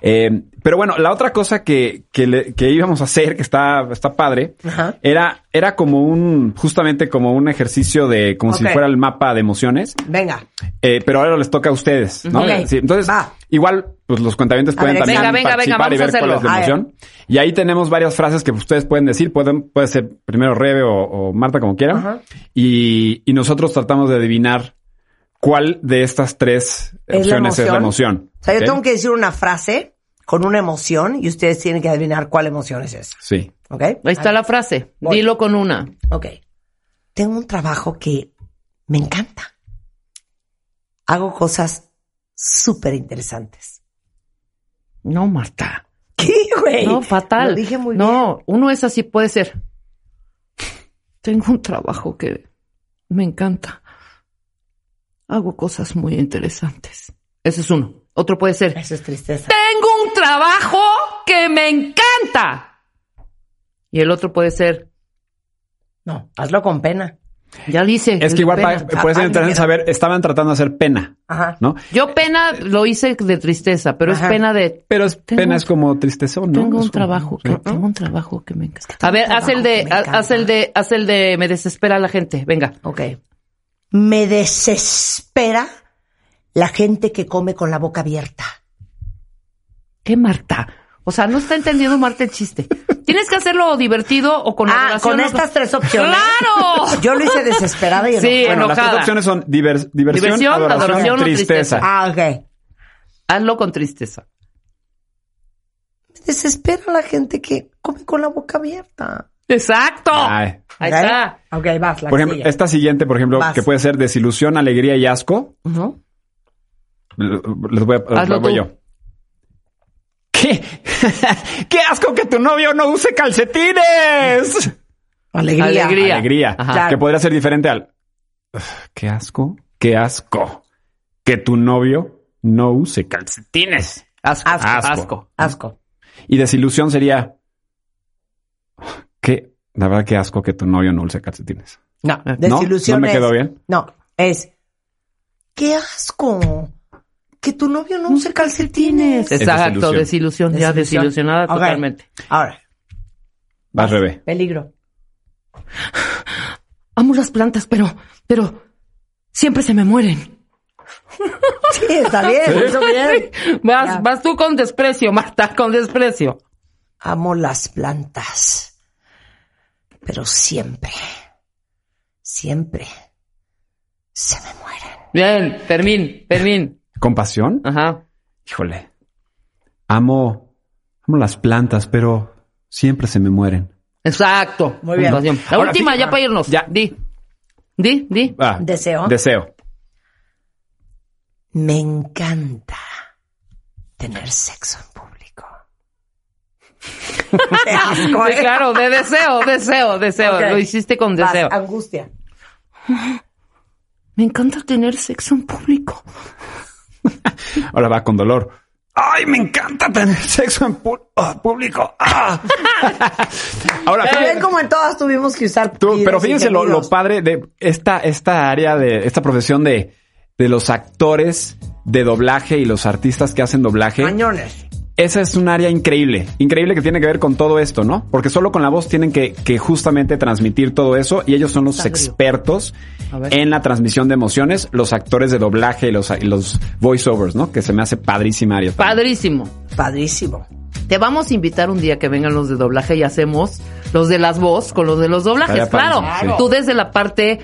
Eh, pero bueno, la otra cosa que, que, le- que íbamos a hacer, que está, está padre, Ajá. era, era como un, justamente como un ejercicio de, como si fuera el mapa de emociones, Venga. eh, pero ahora les toca a ustedes, ¿no? Ok. Sí, entonces, Va. igual, pues los cuentavientes pueden ver, también venga, venga, venga, participar y ver cuál es la emoción. Y ahí tenemos varias frases que ustedes pueden decir, pueden, puede ser primero Rebe o, o Marta, como quieran. Y, y nosotros tratamos de adivinar cuál de estas tres ¿Es la opciones es la emoción. O sea, yo tengo que decir una frase con una emoción y ustedes tienen que adivinar cuál emoción es esa. Sí. ¿Ok? Ahí está la frase. Voy. Dilo con una. Ok. Tengo un trabajo que me encanta. Hago cosas súper interesantes. No, Marta. ¿Qué, güey? No, fatal. Lo dije muy bien. no, uno es así, puede ser. Tengo un trabajo que me encanta. Hago cosas muy interesantes. Ese es uno. Otro puede ser. Eso es tristeza. Tengo un trabajo que me encanta. Y el otro puede ser. No, hazlo con pena. Ya dice. Es que igual pena. puedes Ah, entrar en saber, estaban tratando de hacer pena, Ajá. ¿no? Yo pena lo hice de tristeza, pero Ajá. es pena de. Pero es, Tengo- pena es como tristezón, ¿no? Tengo un como- trabajo, sí. que, tengo un trabajo que me encanta. A ver, haz el de, haz el de, haz el de, me desespera la gente. Venga. Ok. Me desespera la gente que come con la boca abierta. ¿Qué Marta? O sea, no está entendiendo Marta el chiste. Tienes que hacerlo divertido o con Ah, con estas tres opciones. ¡Claro! Yo lo hice desesperada y Sí, enojada. Bueno, las tres opciones son divers- diversión, Diversión, adoración, adoración o tristeza. tristeza. Ah, ok. Hazlo con tristeza. Me desespera la gente que come con la boca abierta. Exacto. Ay. Ahí está. Ok, vas, la Por ejemplo, sigue. esta siguiente, por ejemplo, Vas. que puede ser desilusión, alegría y asco. Ujú. Les voy a, Hazlo voy tú. yo. ¿Qué? ¡Qué asco que tu novio no use calcetines! Alegría. Alegría. Alegría. Ajá. Que podría ser diferente al. "Ugh, ¡Qué asco! ¡Qué asco! Que tu novio no use calcetines. Asco. Asco. Asco. Asco. Asco. Y desilusión sería... Que, la verdad que asco que tu novio no use calcetines. No, ¿No? desilusión ¿No me es- quedó bien? No, es... ¡Qué asco! Que tu novio no use calcetines. Exacto, desilusión. Ya desilusionada totalmente. Ahora, Vas, Rebe. peligro. Amo las plantas, pero, pero siempre se me mueren. Sí, está bien, eso bien. Vas, Ya. vas tú con desprecio, Marta, con desprecio. Amo las plantas, pero siempre, siempre se me mueren. Bien, Fermín, Fermín. ¿Compasión? Ajá. Híjole. Amo... Amo las plantas, pero siempre se me mueren. Exacto. Muy bien. La Ahora, última, fíjate- ya para irnos. Ya. Di. Di, di. Ah, Deseo. Deseo. Me encanta tener sexo en público. Qué asco, Sí, ¿eh? claro, de deseo, deseo, deseo. Lo hiciste con Vas, deseo. angustia. Me encanta tener sexo en público. Ahora va con dolor. ¡Ay, me encanta tener sexo en pu- ah, público! ¡Ah! Ahora, ven como en todas tuvimos que usar Tú- pero fíjense lo, lo padre de esta, esta área de esta profesión de, de los actores de doblaje y los artistas que hacen doblaje. Cañones. Esa es un área increíble, increíble que tiene que ver con todo esto, ¿no? Porque solo con la voz tienen que, que justamente transmitir todo eso y ellos son los expertos en la transmisión de emociones, los actores de doblaje y los, y los voiceovers, ¿no? Que se me hace padrísima área. también. Padrísimo. Padrísimo. Te vamos a invitar un día que vengan los de doblaje y hacemos los de las voz con los de los doblajes. Claro, sí. tú desde la parte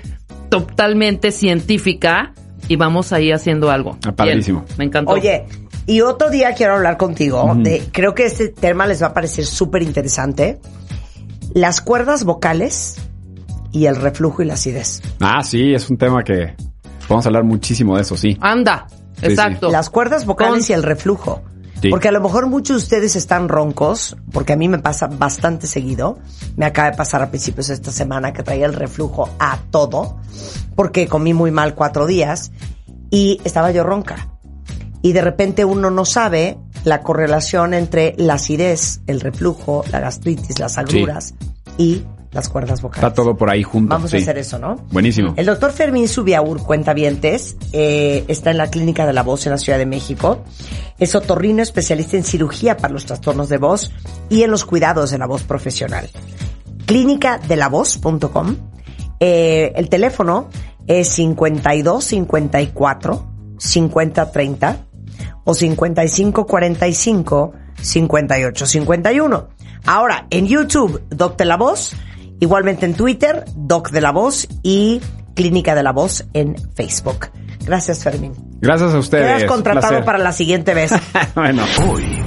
totalmente científica y vamos ahí haciendo algo. Ah, padrísimo. Bien, me encantó. Oye, y otro día quiero hablar contigo de, creo que este tema les va a parecer súper interesante. Las cuerdas vocales y el reflujo y la acidez. Ah, sí, es un tema que podemos hablar muchísimo de eso, sí. Anda, sí. exacto. Las cuerdas vocales y el reflujo. Sí. Porque a lo mejor muchos de ustedes están roncos, porque a mí me pasa bastante seguido. Me acaba de pasar a principios de esta semana que traía el reflujo a todo, porque comí muy mal cuatro días y estaba yo ronca. Y de repente uno no sabe la correlación entre la acidez, el reflujo, la gastritis, las agruras y las cuerdas vocales. Está todo por ahí junto. Vamos sí. a hacer eso, ¿no? Buenísimo. El doctor Fermín Subiaur, cuentavientes, eh, está en la Clínica de la Voz en la Ciudad de México. Es otorrino especialista en cirugía para los trastornos de voz y en los cuidados de la voz profesional. Clínicadelavoz.com. Eh, el teléfono es 52 54 50 30 o 55 45 58 51. Ahora, en YouTube, Doc de la Voz, igualmente en Twitter, Doc de la Voz y Clínica de la Voz en Facebook. Gracias, Fermín. Gracias a ustedes. Quedas contratado placer. para la siguiente vez. bueno. Hoy.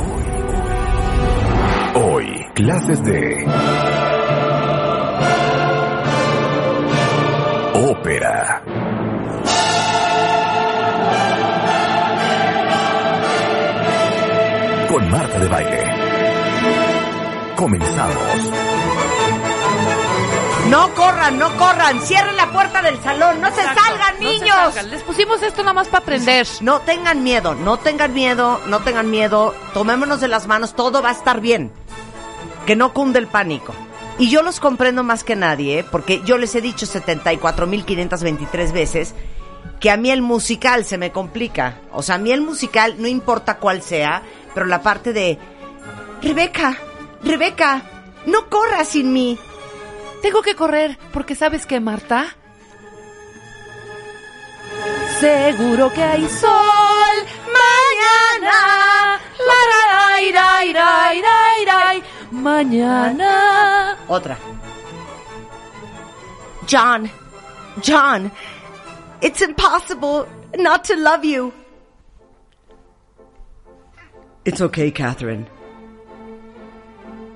Hoy, clases de ópera. Con Marta de Baile. Comenzamos. No corran, no corran. Cierren la puerta del salón. No se salgan, No se niños. salgan. Les pusimos esto nada más para aprender. No tengan miedo, no tengan miedo, no tengan miedo. Tomémonos de las manos, todo va a estar bien. Que no cunde el pánico. Y yo los comprendo más que nadie, ¿eh? porque yo les he dicho 74.523 veces que a mí el musical se me complica. O sea, a mí el musical, no importa cuál sea, pero la parte de... Rebeca, Rebeca, no corras sin mí. Tengo que correr porque sabes que Marta. Seguro que hay sol mañana. La. Mañana. Otra. John, John, it's impossible not to love you. It's okay, Catherine.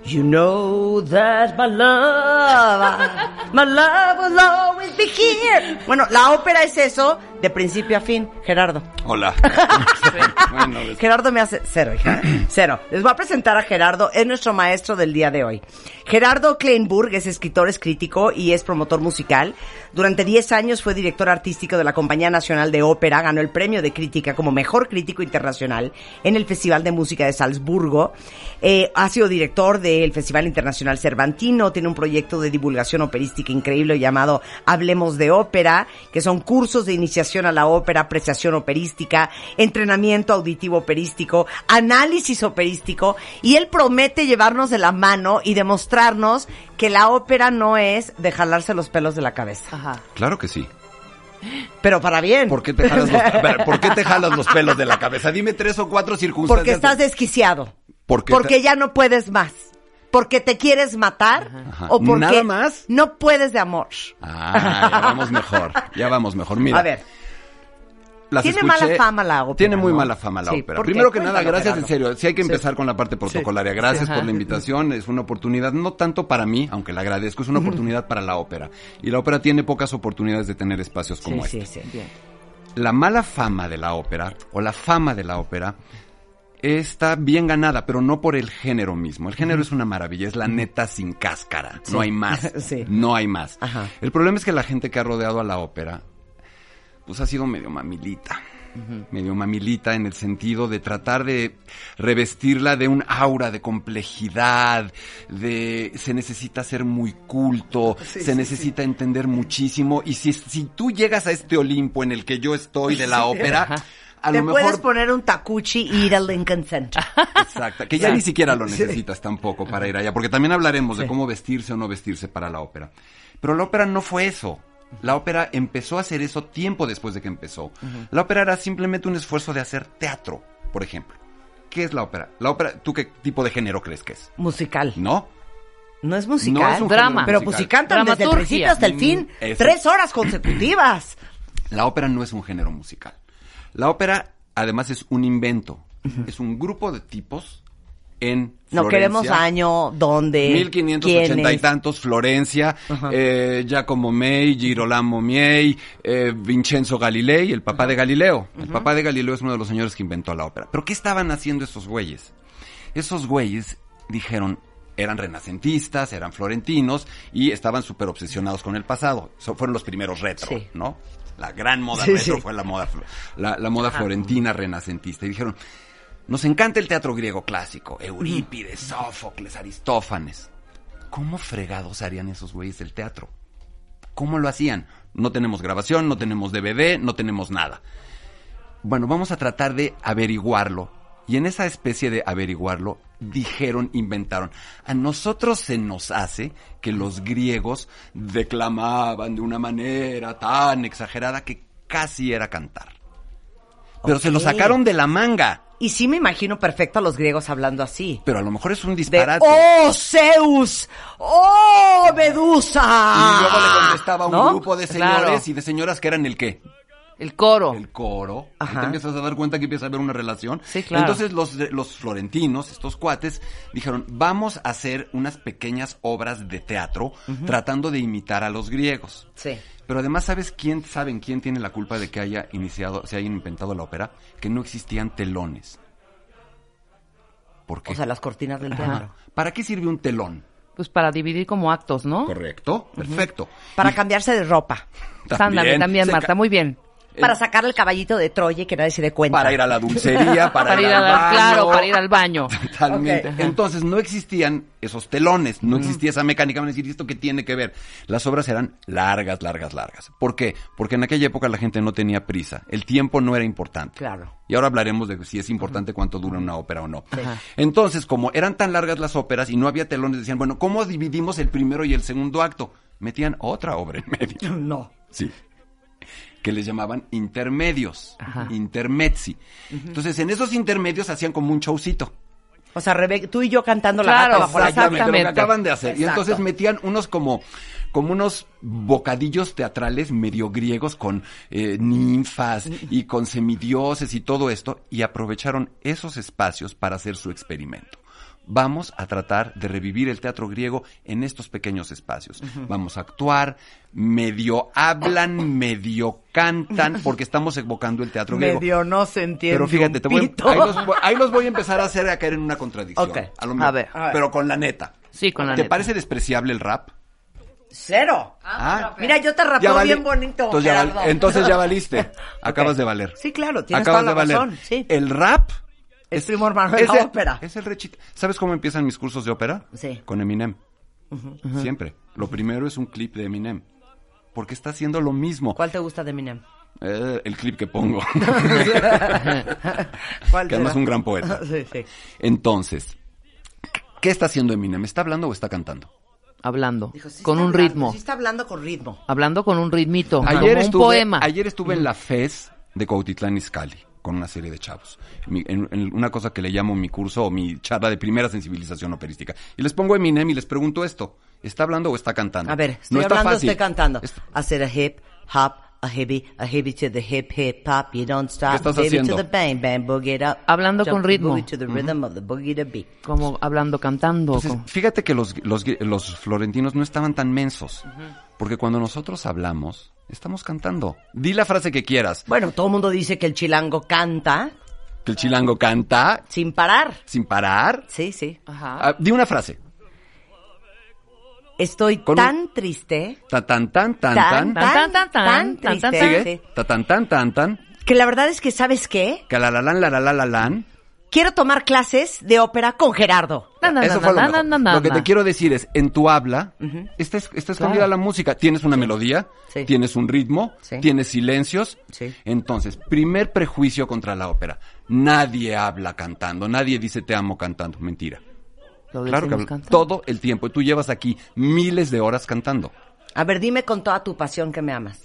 You know that my love, my love will always be here. Bueno, la ópera es eso de principio a fin, Gerardo. Hola. bueno, Gerardo me hace cero, hija. Cero. Les voy a presentar a Gerardo, es nuestro maestro del día de hoy. Gerardo Kleinburg es escritor, es crítico y es promotor musical. Durante 10 años fue director artístico de la Compañía Nacional de Ópera, ganó el premio de crítica como mejor crítico internacional en el Festival de Música de Salzburgo. Eh, ha sido director del Festival Internacional Cervantino, tiene un proyecto de divulgación operística increíble llamado Hablemos de Ópera, que son cursos de iniciación a la ópera, apreciación operística, entrenamiento auditivo operístico, análisis operístico, y él promete llevarnos de la mano y demostrarnos que la ópera no es de jalarse los pelos de la cabeza, Ajá. Claro que sí. pero para bien. ¿Por qué, te jalas los, ¿Por qué te jalas los pelos de la cabeza? Dime tres o cuatro circunstancias. Porque estás desquiciado. ¿Por qué porque te- ya no puedes más. Porque te quieres matar Ajá. o porque ¿Nada más? no puedes de amor. Ah, ya vamos mejor. Ya vamos mejor. Mira. A ver, las Tiene escuché- mala fama la ópera, Tiene muy ¿no? mala fama la Sí, ópera. Primero que nada, gracias en serio. Sí hay que empezar con la parte protocolaria. Gracias por la invitación. Es una oportunidad, no tanto para mí, aunque la agradezco, es una oportunidad para la ópera. Y la ópera tiene pocas oportunidades de tener espacios como sí, este. sí, sí. La mala fama de la ópera, o la fama de la ópera, está bien ganada, pero no por el género mismo. El género es una maravilla, es la neta sin cáscara. No hay más. Sí. No hay más. Ajá. El problema es que la gente que ha rodeado a la ópera, pues ha sido medio mamilita. Medio mamilita en el sentido de tratar de revestirla de un aura de complejidad, de se necesita ser muy culto, se necesita entender muchísimo. Y si, si tú llegas a este Olimpo en el que yo estoy de la ópera, a Te lo mejor puedes poner un tacuchi y ir al Lincoln Center. Exacto, que ya ni siquiera lo necesitas tampoco para ir allá, porque también hablaremos de cómo vestirse o no vestirse para la ópera. Pero la ópera no fue eso. La ópera empezó a hacer eso tiempo después de que empezó. La ópera era simplemente un esfuerzo de hacer teatro, por ejemplo. ¿Qué es la ópera? La ópera, ¿tú qué tipo de género crees que es? Musical. ¿No? No es musical. No es un Drama. Pero pues si cantan desde el principio hasta el fin, Mm, eso. tres horas consecutivas. La ópera no es un género musical. La ópera, además, es un invento. Es un grupo de tipos en No Florencia. queremos año, dónde, 1580 y tantos, Florencia, eh, Giacomo May, Girolamo Miei, eh, Vincenzo Galilei, el papá de Galileo. El papá de Galileo es uno de los señores que inventó la ópera. ¿Pero qué estaban haciendo esos güeyes? Esos güeyes dijeron, eran renacentistas, eran florentinos y estaban súper obsesionados con el pasado. So- fueron los primeros retro, Sí. ¿no? La gran moda Sí, retro sí. fue la moda, la, la moda florentina renacentista. Y dijeron, nos encanta el teatro griego clásico, Eurípides, Sófocles, Aristófanes. ¿Cómo fregados harían esos güeyes el teatro? ¿Cómo lo hacían? No tenemos grabación, no tenemos DVD, no tenemos nada. Bueno, vamos a tratar de averiguarlo. Y en esa especie de averiguarlo, dijeron, inventaron. A nosotros se nos hace que los griegos declamaban de una manera tan exagerada que casi era cantar. Pero se lo sacaron de la manga. Y sí me imagino perfecto a los griegos hablando así. Pero a lo mejor es un De, disparate. ¡Oh, Zeus! ¡Oh, Medusa! Y luego le contestaba un ¿No? grupo de Claro. señores y de señoras que eran el qué? El coro. El coro. Ajá. te empiezas a dar cuenta que empieza a haber una relación. Sí, claro. Entonces los, los florentinos, estos cuates, dijeron, vamos a hacer unas pequeñas obras de teatro tratando de imitar a los griegos. Sí. Pero además, ¿sabes quién, saben quién tiene la culpa de que haya iniciado, se haya inventado la ópera? Que no existían telones. ¿Por qué? O sea, las cortinas del teatro. ¿Para qué sirve un telón? Pues para dividir como actos, ¿no? ¿Correcto? Perfecto. Para cambiarse de ropa. Ándale, también, se Marta, muy bien. Para sacar el caballito de Troya y que nadie se dé cuenta. Para ir a la dulcería, para, Para ir al al, baño. claro, para ir al baño. Totalmente. Entonces no existían esos telones, no existía esa mecánica. Van a decir, ¿y esto qué tiene que ver? Las obras eran largas, largas, largas. ¿Por qué? Porque en aquella época la gente no tenía prisa. El tiempo no era importante. Claro. Y ahora hablaremos de si es importante cuánto dura una ópera o no. Entonces, como eran tan largas las óperas y no había telones, decían, bueno, ¿cómo dividimos el primero y el segundo acto? Metían otra obra en medio. No. Sí. Que les llamaban intermedios. Ajá. Intermezzi. Entonces, en esos intermedios hacían como un showcito. O sea, Rebe- tú y yo cantando la gata bajo la Exactamente, lluvia. lo que acaban de hacer. Y Exacto. entonces metían unos como, como unos bocadillos teatrales medio griegos con eh, ninfas y con semidioses y todo esto, y aprovecharon esos espacios para hacer su experimento. Vamos a tratar de revivir el teatro griego en estos pequeños espacios. Vamos a actuar, medio hablan, medio cantan, porque estamos evocando el teatro griego. Medio no se entiende. Pero fíjate, te voy, ahí, los, voy- ahí los voy a empezar a hacer a caer en una contradicción. Ok. A lo A mejor, ver. Pero con la neta. Sí, con la ¿Te neta. parece despreciable el rap? Cero. Ah, Mira, yo te rapeo vali- bien bonito. Entonces ya, val- Gerardo. entonces ya valiste. Acabas de valer. Sí, claro, tienes Acabas toda de la valer. razón, sí. El rap Es primo hermano de la el- ópera. Es el rechit. ¿Sabes cómo empiezan mis cursos de ópera? Sí. Con Eminem. Siempre. Lo primero es un clip de Eminem. Porque está haciendo lo mismo. ¿Cuál te gusta de Eminem? Eh, el clip que pongo. ¿Cuál que además es un gran poeta. Sí, sí. Entonces, ¿qué está haciendo Eminem? ¿Está hablando o está cantando? Hablando. Dijo, sí con un hablando, ritmo. Sí está hablando con ritmo. Hablando con un ritmito. Ayer como un estuve, poema. Ayer estuve en la FES de Cuautitlán Izcalli con una serie de chavos. Mi- en, en una cosa que le llamo mi curso o mi charla de primera sensibilización operística. Y les pongo Eminem y les pregunto esto. ¿Está hablando o está cantando? A ver, estoy no está hablando, fácil. estoy cantando. Hacer a hip, hop, a hippie, a hippie to the hip, hip, hop, you don't stop. ¿Qué estás baby haciendo? to the bang, bang, boogie it up. Hablando Jump con ritmo. boogie to the rhythm of the boogie to beat. Como hablando, cantando. Entonces, con- fíjate que los, los, los florentinos no estaban tan mensos. Porque cuando nosotros hablamos, Estamos cantando. Di la frase que quieras. Bueno, todo el mundo dice que el chilango canta. Que el chilango canta. Sin parar. Sin parar. Sí, sí. Ajá. Ah, di una frase. Estoy Con tan un- triste. Ta tan tan tan tan. Tan, tan, tan, tan, tan, tan, triste, tan, tan. sí, Sigue. Ta tan tan tan tan. Que la verdad es que, ¿sabes qué? Calalalan la la la la lan. Quiero tomar clases de ópera con Gerardo. Na, na, Eso fue lo mejor. que te quiero decir es, en tu habla, está, es- está escondida Claro. la música. Tienes una melodía, Sí. tienes un ritmo, Sí. tienes silencios. Sí. Entonces, primer prejuicio contra la ópera. Nadie habla cantando, nadie dice te amo cantando. Mentira. Lo Claro que cantando. todo el tiempo. Y tú llevas aquí miles de horas cantando. A ver, dime con toda tu pasión que me amas.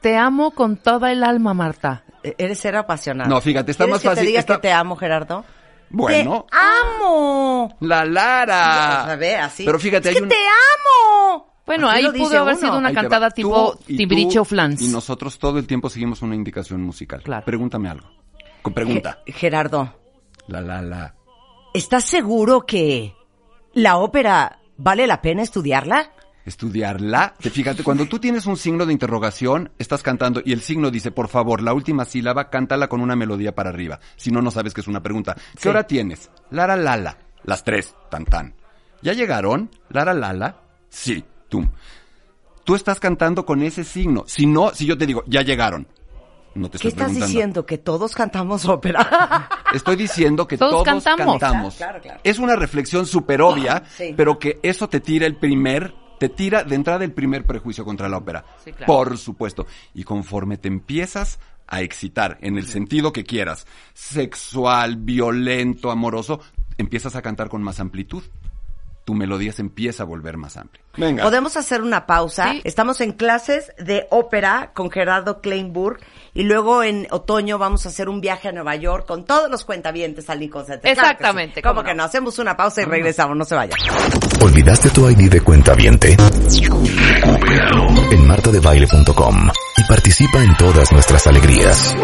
Te amo con toda el alma, Marta. Eres ser apasionado. No, fíjate, está ¿Quieres más que fácil, te diga está- que te amo, Gerardo? Bueno. ¡Te amo! La Lara. A ver, así. Pero fíjate, ¡Es hay que un... te amo! Bueno, Así ahí pudo haber uno. sido una Ahí cantada tipo y tú Tibriche o Flans. Y nosotros todo el tiempo seguimos una indicación musical. Claro. Pregúntame algo. Con pregunta. Ge- Gerardo, La, la, la. ¿estás seguro que la ópera vale la pena estudiarla? Estudiarla. Que fíjate, cuando tú tienes un signo de interrogación, estás cantando y el signo dice, por favor, la última sílaba, cántala con una melodía para arriba. Si no, no sabes que es una pregunta. ¿Qué Sí. hora tienes? Lara, lala. Las tres. Tan, tan. ¿Ya llegaron? Lara, lala. Sí. Tú. Tú estás cantando con ese signo. Si no, si yo te digo, ya llegaron. No te ¿Qué estoy estás diciendo? ¿Que todos cantamos ópera? Estoy diciendo que Todos todos, cantamos. cantamos. Claro, claro. Es una reflexión súper obvia, Sí. pero que eso te tira el primer, te tira de entrada el primer prejuicio contra la ópera. Sí, claro. Por supuesto. Y conforme te empiezas a excitar, en el sentido que quieras, sexual, violento, amoroso, empiezas a cantar con más amplitud. Tu melodía se empieza a volver más amplia. Venga. Podemos hacer una pausa. Sí. Estamos en clases de ópera con Gerardo Kleinburg y luego en otoño vamos a hacer un viaje a Nueva York con todos los cuentavientes al Lincoln Center. Claro que sí. Exactamente, ¿Cómo cómo que no? Hacemos una pausa y regresamos. No se vayan. ¿Olvidaste tu ID de cuenta viente? En martadebaile.com y participa en todas nuestras alegrías.